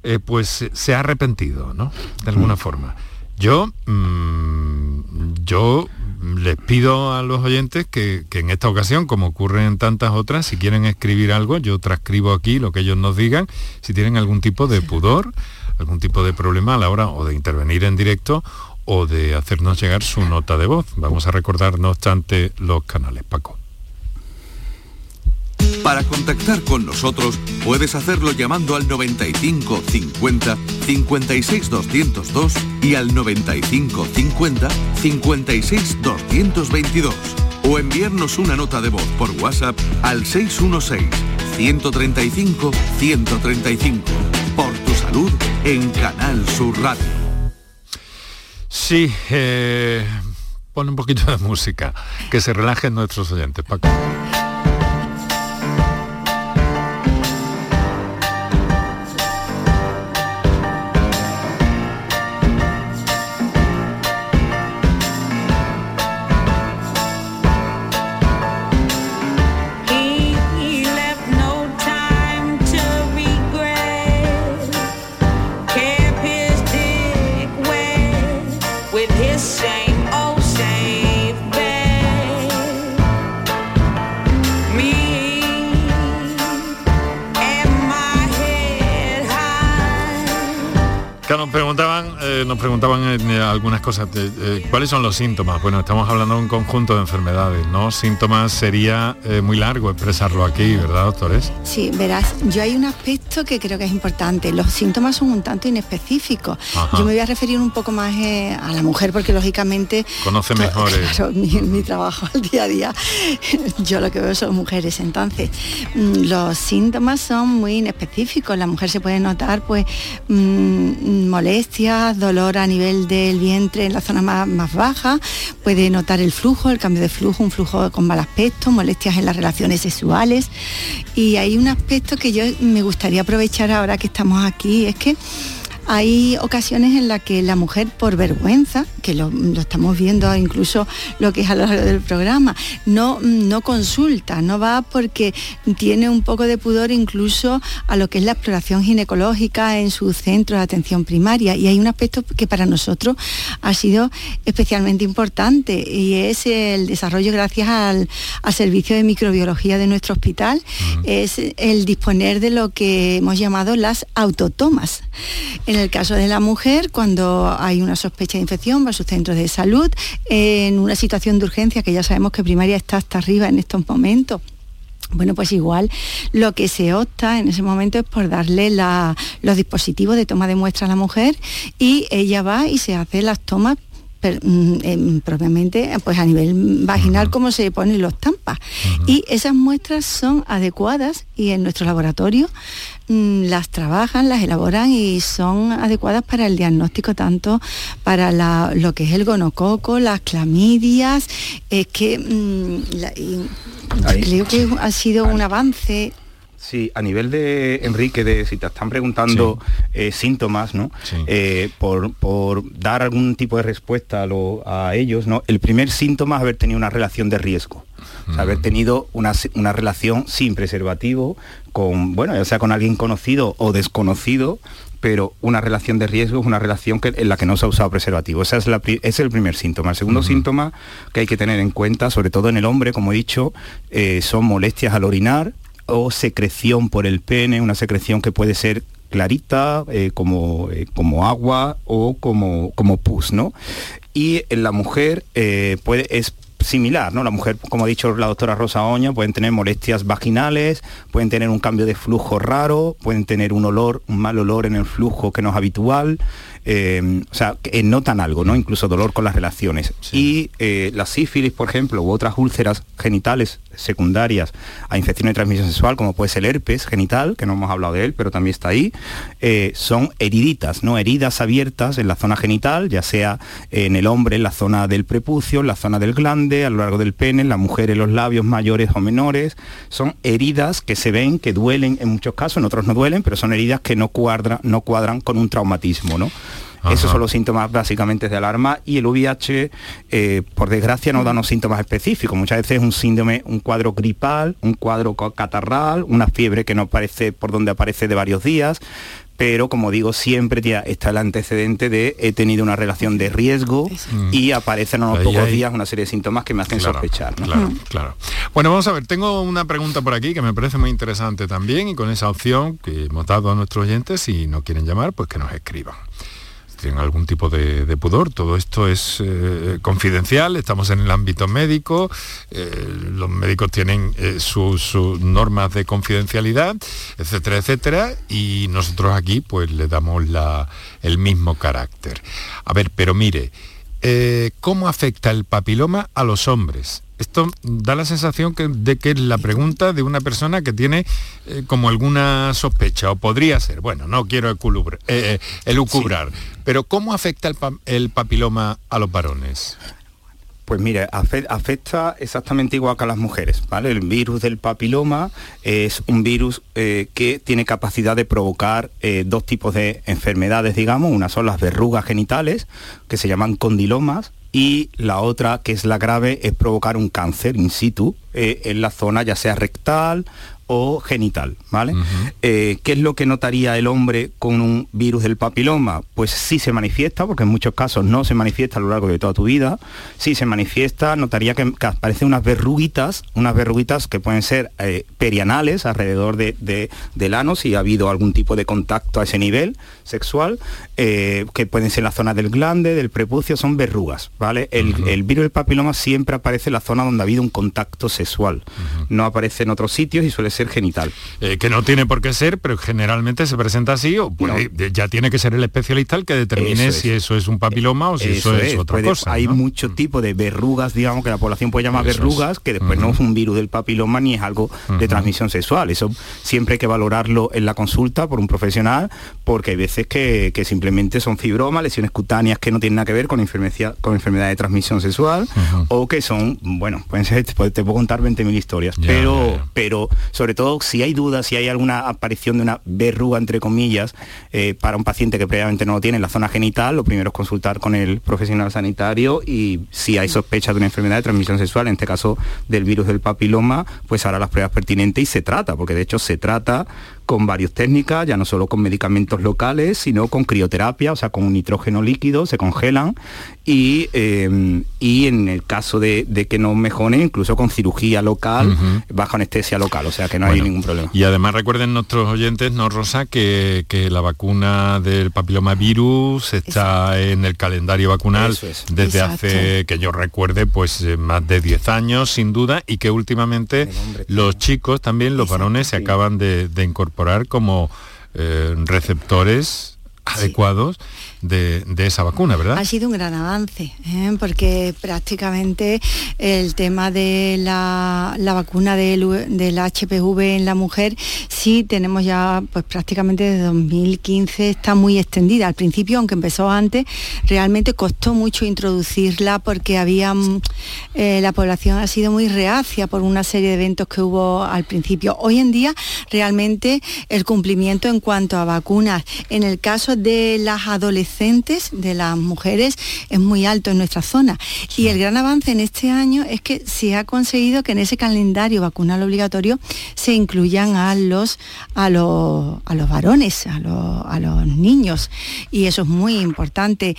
eh, pues se ha arrepentido, ¿no? De alguna forma. Yo, mm, yo les pido a los oyentes que, en esta ocasión, como ocurre en tantas otras, si quieren escribir algo, yo transcribo aquí lo que ellos nos digan, si tienen algún tipo de pudor, algún tipo de problema a la hora o de intervenir en directo o de hacernos llegar su nota de voz. Vamos a recordar, no obstante, los canales, Paco. Para contactar con nosotros puedes hacerlo llamando al 95 50 56 202 y al 95 50 56 222 o enviarnos una nota de voz por WhatsApp al 616 135 135 por tu salud en Canal Sur Radio. Sí, eh, pon un poquito de música, que se relajen nuestros oyentes, Paco. Preguntaban eh, algunas cosas. Eh, ¿Cuáles son los síntomas? Bueno, estamos hablando de un conjunto de enfermedades, ¿no? Síntomas sería eh, muy largo expresarlo aquí, ¿verdad, doctores? Sí, verás, yo hay un aspecto que creo que es importante. Los síntomas son un tanto inespecíficos. Yo me voy a referir un poco más a la mujer porque lógicamente... Conoce mejor. mi, trabajo al día a día, *laughs* yo lo que veo son mujeres. Entonces, mm, los síntomas son muy inespecíficos. La mujer se puede notar pues mm, molestias, dolor a nivel del vientre en la zona más, baja, puede notar el flujo, el cambio de flujo, un flujo con mal aspecto, molestias en las relaciones sexuales. Y hay un aspecto que yo me gustaría aprovechar ahora que estamos aquí, es que hay ocasiones en las que la mujer por vergüenza, que lo, estamos viendo incluso lo que es a lo largo del programa, no, no consulta, no va porque tiene un poco de pudor incluso a lo que es la exploración ginecológica en su centro de atención primaria. Y hay un aspecto que para nosotros ha sido especialmente importante y es el desarrollo gracias al, servicio de microbiología de nuestro hospital, es el disponer de lo que hemos llamado las autotomas. En el caso de la mujer, cuando hay una sospecha de infección, va a su centro de salud, en una situación de urgencia, que ya sabemos que primaria está hasta arriba en estos momentos, bueno, pues igual lo que se opta en ese momento es por darle los dispositivos de toma de muestra a la mujer y ella va y se hace las tomas Mm, propiamente pues a nivel vaginal como se ponen los tampas. Y esas muestras son adecuadas y en nuestro laboratorio mm, las trabajan, las elaboran y son adecuadas para el diagnóstico tanto para lo que es el gonococo, las clamidias, es que mm, creo que ha sido un avance Sí, a nivel de Enrique, de si te están preguntando eh, síntomas, ¿no? Eh, por, dar algún tipo de respuesta a, ellos, ¿no? El primer síntoma es haber tenido una relación de riesgo. haber tenido una, relación sin preservativo, con, bueno, ya sea con alguien conocido o desconocido, pero una relación de riesgo es una relación que, en la que no se ha usado preservativo. Esa es, la, es el primer síntoma. El segundo síntoma que hay que tener en cuenta, sobre todo en el hombre, como he dicho, eh, son molestias al orinar, o secreción por el pene, una secreción que puede ser clarita, eh, como, eh, como agua o como, como pus, ¿no? Y en la mujer eh, puede, es similar, ¿no? La mujer, como ha dicho la doctora Rosa Oña, pueden tener molestias vaginales, pueden tener un cambio de flujo raro, pueden tener un olor, un mal olor en el flujo que no es habitual, eh, o sea, que notan algo, ¿no? Incluso dolor con las relaciones. Y eh, la sífilis, por ejemplo, u otras úlceras genitales secundarias a infección de transmisión sexual, como puede ser el herpes genital, que no hemos hablado de él, pero también está ahí, eh, son heriditas, ¿no? Heridas abiertas en la zona genital, ya sea en el hombre, en la zona del prepucio, en la zona del glande, a lo largo del pene, en la mujer en los labios mayores o menores. Son heridas que se ven, que duelen en muchos casos, en otros no duelen, pero son heridas que no, cuadran, no cuadran con un traumatismo, ¿no? Esos son los síntomas básicamente de alarma y el VIH, eh, por desgracia, no da unos síntomas específicos. Muchas veces es un síndrome, un cuadro gripal, un cuadro catarral, una fiebre que no aparece por donde aparece de varios días, pero como digo, siempre ya está el antecedente de he tenido una relación de riesgo y aparecen a unos pocos días una serie de síntomas que me hacen sospechar. Claro, claro. Bueno, vamos a ver, tengo una pregunta por aquí que me parece muy interesante también y con esa opción que hemos dado a nuestros oyentes, si no quieren llamar, pues que nos escriban tienen algún tipo de, pudor. Todo esto es eh, confidencial, estamos en el ámbito médico, eh, los médicos tienen eh, sus, normas de confidencialidad, etcétera, etcétera, y nosotros aquí pues le damos la, el mismo carácter. A ver, pero mire, ¿cómo afecta el papiloma a los hombres? Esto da la sensación de que es la pregunta de una persona que tiene eh, como alguna sospecha, o podría ser, bueno, no quiero elucubrar, eh, eh pero ¿cómo afecta el, papiloma a los varones? Pues mire, afecta exactamente igual que a las mujeres, ¿vale? El virus del papiloma es un virus eh, que tiene capacidad de provocar dos tipos de enfermedades, digamos. Una son las verrugas genitales, que se llaman condilomas, y la otra, que es la grave, es provocar un cáncer in situ eh, en la zona ya sea rectal o genital, ¿vale? Eh, ¿Qué es lo que notaría el hombre con un virus del papiloma? Pues sí se manifiesta, porque en muchos casos no se manifiesta a lo largo de toda tu vida. Si se manifiesta, notaría que, aparecen unas verruguitas, unas verruguitas que pueden ser eh, perianales alrededor de, del ano, si ha habido algún tipo de contacto a ese nivel sexual, eh, que pueden ser en la zona del glande, del prepucio, son verrugas, ¿vale? El, virus del papiloma siempre aparece en la zona donde ha habido un contacto sexual. No aparece en otros sitios y suele ser genital. Eh, que no tiene por qué ser, pero generalmente se presenta así, o ya tiene que ser el especialista el que determine si eso es un papiloma o si eso, es, otra cosa. Hay mucho mm. tipo de verrugas, digamos, que la población puede llamar verrugas, que después no es un virus del papiloma ni es algo de transmisión sexual. Eso siempre hay que valorarlo en la consulta por un profesional, porque hay veces que, simplemente son fibromas, lesiones cutáneas que no tienen nada que ver con enfermedad, con enfermedad de transmisión sexual, o que son, bueno, pueden ser, te, puedo contar 20.000 historias, pero, pero sobre todo si hay dudas, si hay alguna aparición de una verruga, entre comillas, eh, para un paciente que previamente no lo tiene en la zona genital, lo primero es consultar con el profesional sanitario y si hay sospecha de una enfermedad de transmisión sexual, en este caso del virus del papiloma, pues hará las pruebas pertinentes y se trata, porque de hecho se trata con varias técnicas, ya no solo con medicamentos locales, sino con crioterapia, o sea, con un nitrógeno líquido, se congelan y, em, y en el caso de, que no mejore, incluso con cirugía local, bajo anestesia local, o sea que no hay ningún problema. Y además recuerden nuestros oyentes, no Rosa, que, la vacuna del papilomavirus está en el calendario vacunal desde hace, que yo recuerde, pues eh, más de 10 años, sin duda, y que últimamente los chicos también, los varones, se acaban de, de incorporar como eh, receptores adecuados de, esa vacuna, ¿verdad? Ha sido un gran avance, ¿eh? porque prácticamente el tema de la, vacuna del, del, HPV en la mujer, sí tenemos ya pues prácticamente desde 2015 está muy extendida. Al principio, aunque empezó antes, realmente costó mucho introducirla porque había mm, eh, la población ha sido muy reacia por una serie de eventos que hubo al principio. Hoy en día realmente el cumplimiento en cuanto a vacunas, en el caso de las adolescentes, de las mujeres es muy alto en nuestra zona. Y el gran avance en este año es que se ha conseguido que en ese calendario vacunal obligatorio se incluyan a los, a los, a los varones, a los, a los niños. Y eso es muy importante.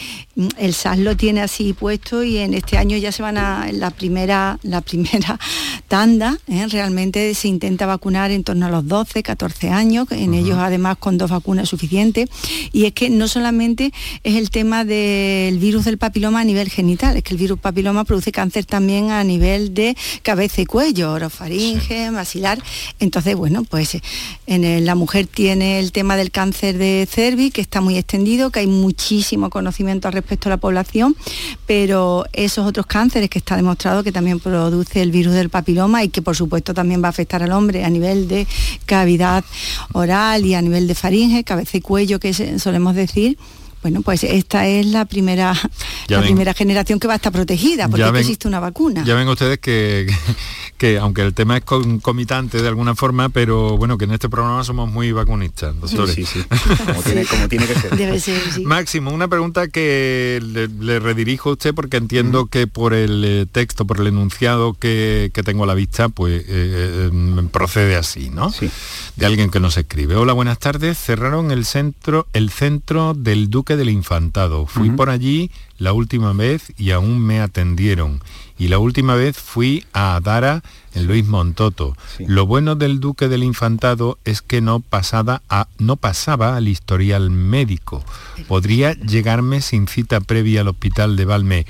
El SAS lo tiene así puesto y en este año ya se van a la primera, la primera *laughs* tanda. ¿eh? Realmente se intenta vacunar en torno a los 12, 14 años, en ellos además con dos vacunas suficientes. Y es que no solamente es el tema del virus del papiloma a nivel genital. Es que el virus papiloma produce cáncer también a nivel de cabeza y cuello, orofaringe, maxilar. Entonces, bueno, pues en la mujer tiene el tema del cáncer de cervix, que está muy extendido, que hay muchísimo conocimiento al respecto a la población, pero esos otros cánceres que está demostrado que también produce el virus del papiloma y que por supuesto también va a afectar al hombre a nivel de cavidad oral y a nivel de faringe, cabeza y cuello, que solemos decir, bueno, pues esta es la primera, la primera generación que va a estar protegida, porque existe una vacuna. Ya ven ustedes que, *laughs* que, aunque el tema es concomitante de alguna forma, pero bueno, que en este programa somos muy vacunistas, doctores. Sí, sí, *laughs* como, tiene, que ser. *laughs* Debe ser, sí. Máximo, una pregunta que le, redirijo a usted porque entiendo que por el eh, texto, por el enunciado que, tengo a la vista, pues eh, eh, procede así, ¿no? Sí. De alguien que nos escribe. Hola, buenas tardes. Cerraron el centro, el centro del Duque del Infantado. Fui por allí la última vez y aún me atendieron. Y la última vez fui a Adara en Luis Montoto. Lo bueno del Duque del Infantado es que no, pasaba a, no pasaba al historial médico. Podría llegarme sin cita previa al hospital de Valme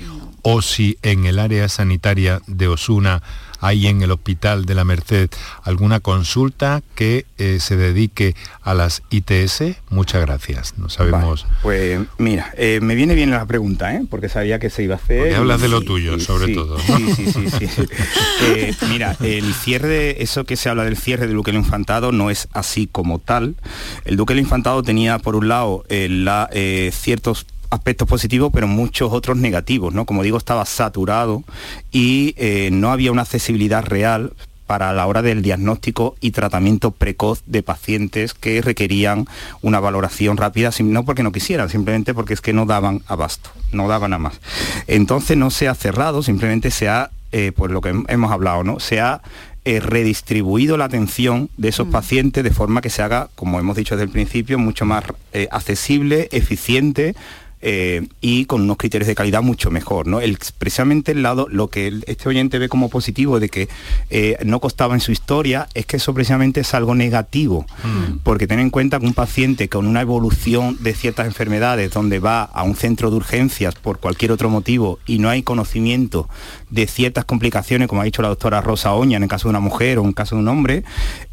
o si en el área sanitaria de Osuna hay en el Hospital de la Merced alguna consulta que eh, se dedique a las ITS? Muchas gracias. No sabemos. pues mira, eh, me viene bien la pregunta, ¿eh? porque sabía que se iba a hacer. Porque hablas de lo tuyo, sobre todo. Sí, sí, sí. sí. *laughs* mira, el cierre, eso que se habla del cierre del Duque del Infantado no es así como tal. El Duque del Infantado tenía, por un lado, la, ciertos aspectos positivos, pero muchos otros negativos, ¿no? Como digo, estaba saturado y eh, no había una accesibilidad real para la hora del diagnóstico y tratamiento precoz de pacientes que requerían una valoración rápida, no porque no quisieran, simplemente porque es que no daban abasto, no daban a más. Entonces no se ha cerrado, simplemente se ha, eh, pues lo que hemos hablado, ¿no? Se ha eh, redistribuido la atención de esos mm. pacientes de forma que se haga, como hemos dicho desde el principio, mucho más accesible, eficiente, eh, y con unos criterios de calidad mucho mejor. ¿no? El, precisamente el lado, lo que este oyente ve como positivo de que eh, no costaba en su historia, es que eso precisamente es algo negativo, mm. porque ten en cuenta que un paciente con una evolución de ciertas enfermedades, donde va a un centro de urgencias por cualquier otro motivo y no hay conocimiento de ciertas complicaciones, como ha dicho la doctora Rosa Oña, en el caso de una mujer o en el caso de un hombre,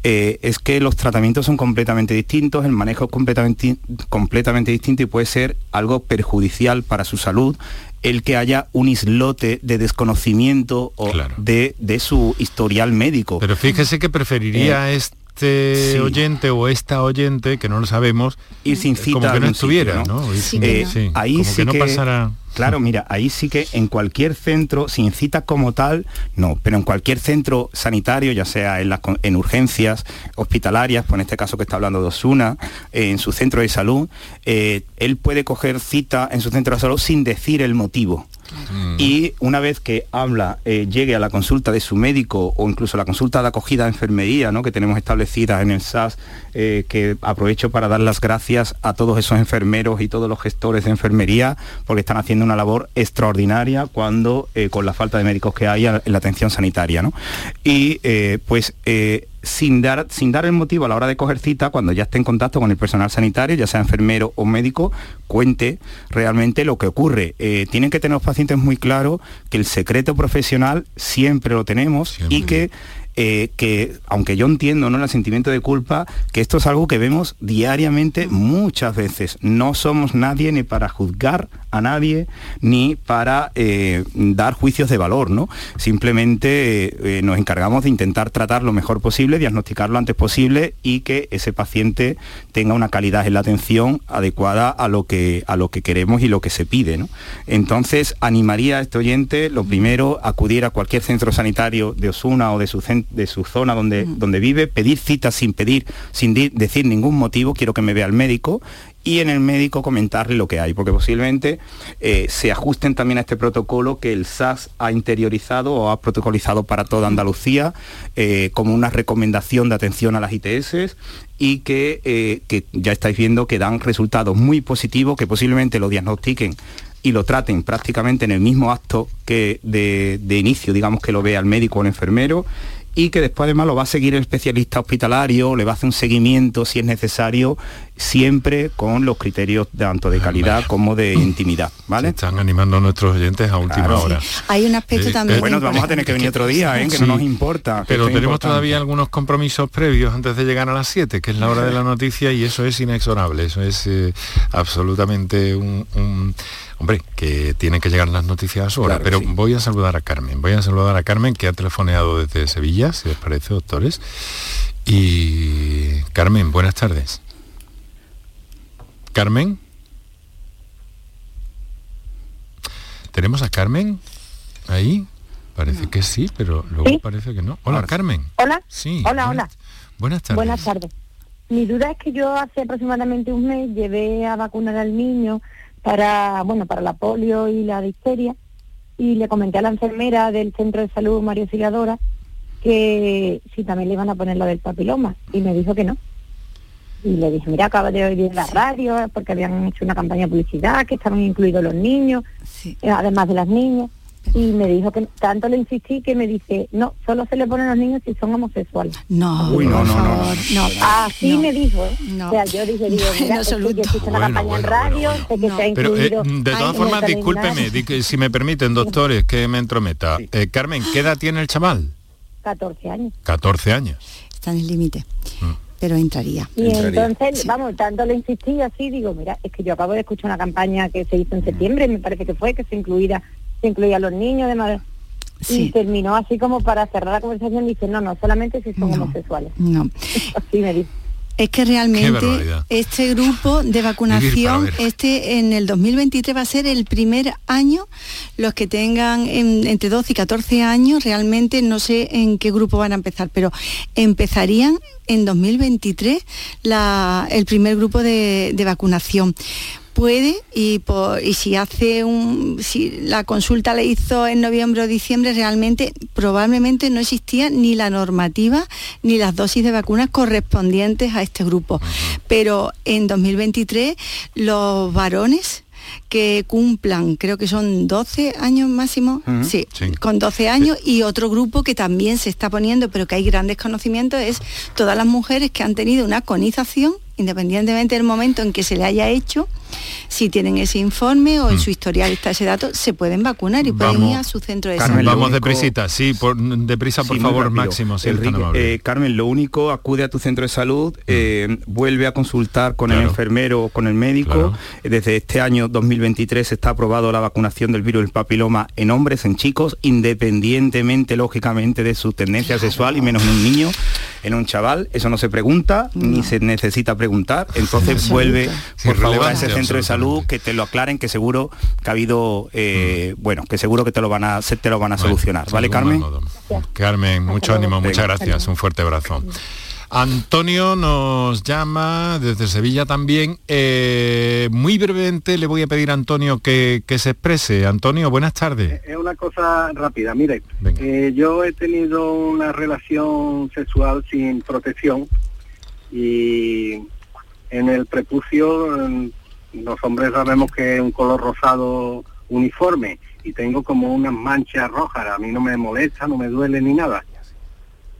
eh, es que los tratamientos son completamente distintos, el manejo es completamente, completamente distinto y puede ser algo perjudicial para su salud el que haya un islote de desconocimiento o de, su historial médico. Pero fíjese que preferiría eh, este oyente o esta oyente, que no lo sabemos, ir sin cita como que no estuviera, ¿no? ahí sí que no pasara... Claro, mira, ahí sí que en cualquier centro, sin cita como tal, no, pero en cualquier centro sanitario, ya sea en, las, en urgencias hospitalarias, pues en este caso que está hablando de Osuna, en su centro de salud, eh, él puede coger cita en su centro de salud sin decir el motivo. Y una vez que habla, eh, llegue a la consulta de su médico o incluso la consulta de acogida de enfermería, ¿no? que tenemos establecida en el SAS, eh, que aprovecho para dar las gracias a todos esos enfermeros y todos los gestores de enfermería, porque están haciendo una labor extraordinaria cuando eh, con la falta de médicos que hay en la atención sanitaria. Y pues sin dar, sin dar el motivo a la hora de coger cita, cuando ya esté en contacto con el personal sanitario, ya sea enfermero o médico, cuente realmente lo que ocurre. Eh, tienen que tener los pacientes muy claro que el secreto profesional siempre lo tenemos y que eh, que, aunque yo entiendo ¿no? el sentimiento de culpa, que esto es algo que vemos diariamente muchas veces. No somos nadie ni para juzgar a nadie, ni para eh, dar juicios de valor, ¿no? Simplemente eh, nos encargamos de intentar tratar lo mejor posible, diagnosticar lo antes posible y que ese paciente tenga una calidad en la atención adecuada a lo que, a lo que queremos y lo que se pide, Entonces, animaría a este oyente, lo primero, acudir a cualquier centro sanitario de Osuna o de su de su zona donde, donde vive, pedir citas sin pedir, sin decir ningún motivo, quiero que me vea el médico y en el médico comentarle lo que hay, porque posiblemente eh, se ajusten también a este protocolo que el SAS ha interiorizado o ha protocolizado para toda Andalucía eh, como una recomendación de atención a las ITS y que, eh, que ya estáis viendo que dan resultados muy positivos, que posiblemente lo diagnostiquen y lo traten prácticamente en el mismo acto que de, de inicio, digamos que lo vea el médico o el enfermero y que después además lo va a seguir el especialista hospitalario, le va a hacer un seguimiento si es necesario, siempre con los criterios tanto de calidad como de intimidad. ¿vale? están animando a nuestros oyentes a última hora. Hay un aspecto también. bueno, vamos a tener que venir otro día, ¿eh? que no nos importa. Pero tenemos todavía algunos compromisos previos antes de llegar a las 7, que es la hora de la noticia, y eso es inexorable, eso es eh, absolutamente un, Hombre, que tienen que llegar las noticias a su hora, pero voy a saludar a Carmen, voy a saludar a Carmen que ha telefoneado desde Sevilla, si les parece, doctores. Y Carmen, buenas tardes. Carmen. ¿Tenemos a Carmen ahí? Parece que sí, pero luego parece que no. Hola, Carmen. Hola. Sí. Hola, hola. Buenas tardes. Buenas tardes. Mi duda es que yo hace aproximadamente un mes llevé a vacunar al niño para, bueno, para la polio y la difteria y le comenté a la enfermera del centro de salud Mario Auxiliadora que si también le iban a poner lo del papiloma y me dijo que no. Y le dije, mira, acaba de oír en la radio porque habían hecho una campaña de publicidad, que estaban incluidos los niños, eh, además de las niñas. Y me dijo que tanto le insistí que me dice, no, solo se le ponen a los niños si son homosexuales. No, Uy, no, no, no, no. Así me dijo, ¿eh? O sea, yo dije, digo, mira, es que existe una campaña en radio, sé que se ha incluido... Pero, eh, de todas formas, discúlpeme, si me permiten, doctores, que me entrometa. Eh, Carmen, ¿qué edad tiene el chaval? 14 años. 14 años. Está en el límite. Mm pero entraría. Y entonces, vamos, tanto le insistí así, digo, mira, es que yo acabo de escuchar una campaña que se hizo en septiembre, me parece que fue, que se incluía, se incluía a los niños de madre. Y terminó así como para cerrar la conversación, dice, no, no, solamente si son homosexuales. No. *laughs* así me dice. Es que realmente este grupo de vacunación, este en el 2023 va a ser el primer año, los que tengan entre 12 y 14 años, realmente no sé en qué grupo van a empezar, pero empezarían en 2023 el primer grupo de vacunación puede y, si hace un si la consulta le hizo en noviembre o diciembre realmente probablemente no existía ni la normativa ni las dosis de vacunas correspondientes a este grupo. Pero en 2023 los varones que cumplan, creo que son 12 años máximo, sí, con 12 años, y otro grupo que también se está poniendo, pero que hay grandes conocimientos, es todas las mujeres que han tenido una conización independientemente del momento en que se le haya hecho, si tienen ese informe o en mm. su historial está ese dato, se pueden vacunar y pueden ir a su centro de salud. Vamos deprisa, sí, por, deprisa por favor, máximo. Eh, Carmen, lo único, acude a tu centro de salud, mm. eh, vuelve a consultar con el enfermero o con el médico. Desde este año 2023 está aprobado la vacunación del virus del papiloma en hombres, en chicos, independientemente, lógicamente, de su tendencia sexual y menos en un niño, en un chaval. Eso no se pregunta, ni se necesita preguntar, entonces vuelve por favor a ese centro de salud que te lo aclaren, que seguro que ha habido, eh, mm. bueno, que seguro que te lo van a, te lo van a solucionar, ¿vale, Carmen? Carmen, mucho ánimo, muchas gracias, un fuerte abrazo. Antonio nos llama desde Sevilla también. Eh, muy brevemente le voy a pedir a Antonio que, se exprese. Antonio, buenas tardes. Es una cosa rápida. Mire, eh, yo he tenido una relación sexual sin protección y en el prepucio los hombres sabemos que es un color rosado uniforme y tengo como unas manchas rojas, a mí no me molesta, no me duele ni nada.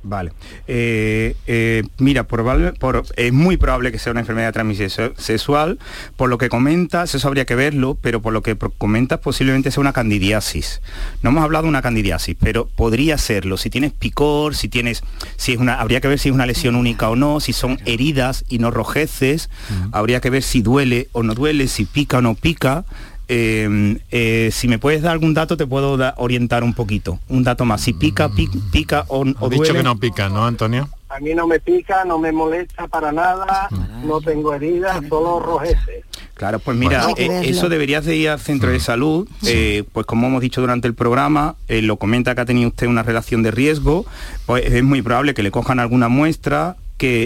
Vale. Eh, eh, mira, probable, es muy probable que sea una enfermedad de transmisión sexual. Por lo que comentas, eso habría que verlo, pero por lo que comentas posiblemente sea una candidiasis. No hemos hablado de una candidiasis, pero podría serlo. Si tienes picor, si tienes, si es una, habría que ver si es una lesión única o no, si son heridas y no rojeces, habría que ver si duele o no duele, si pica o no pica. Em, eh, si me puedes dar algún dato te puedo orientar un poquito, un dato más. Si pica, pica, o, o dicho que no pica, ¿no, Antonio? A mí no me pica, no me molesta para nada, no tengo heridas, solo rojeces. Claro, pues mira, eh, eso deberías de ir al centro de salud, eh, pues como hemos dicho durante el programa, lo comenta que ha tenido usted una relación de riesgo, pues es muy probable que le cojan alguna muestra,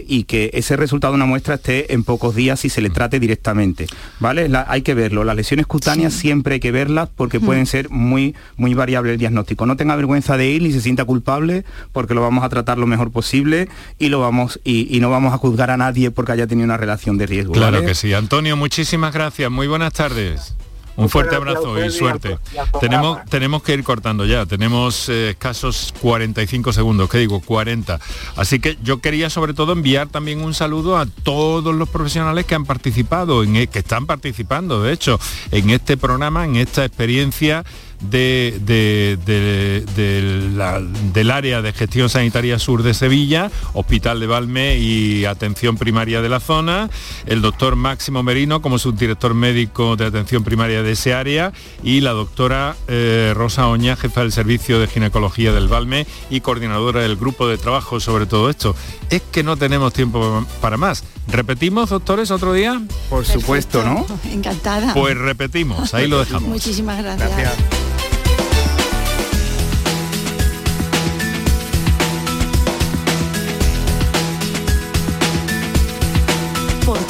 y que ese resultado de una muestra esté en pocos días y se le trate directamente. ¿Vale? hay que verlo. Las lesiones cutáneas siempre hay que verlas porque pueden ser muy, muy variable el diagnóstico. No tenga vergüenza de ir ni se sienta culpable porque lo vamos a tratar lo mejor posible y lo vamos y, no vamos a juzgar a nadie porque haya tenido una relación de riesgo. Claro que sí. Antonio, muchísimas gracias. Muy buenas tardes. Un fuerte abrazo y suerte. Tenemos, tenemos que ir cortando ya, tenemos eh, escasos 45 segundos, ¿qué digo? 40. Así que yo quería sobre todo enviar también un saludo a todos los profesionales que han participado, en, e, que están participando, de hecho, en este programa, en esta experiencia de, del área de gestión sanitaria sur de Sevilla, Hospital de Valme y Atención Primaria de la zona, el doctor Máximo Merino como subdirector médico de atención primaria de ese área y la doctora eh, Rosa Oña, jefa del servicio de ginecología del Valme y coordinadora del grupo de trabajo sobre todo esto. Es que no tenemos tiempo para más. ¿Repetimos, doctores, otro día? Por supuesto, ¿no? Encantada. Pues repetimos, ahí lo dejamos. Muchísimas gracias. gracias.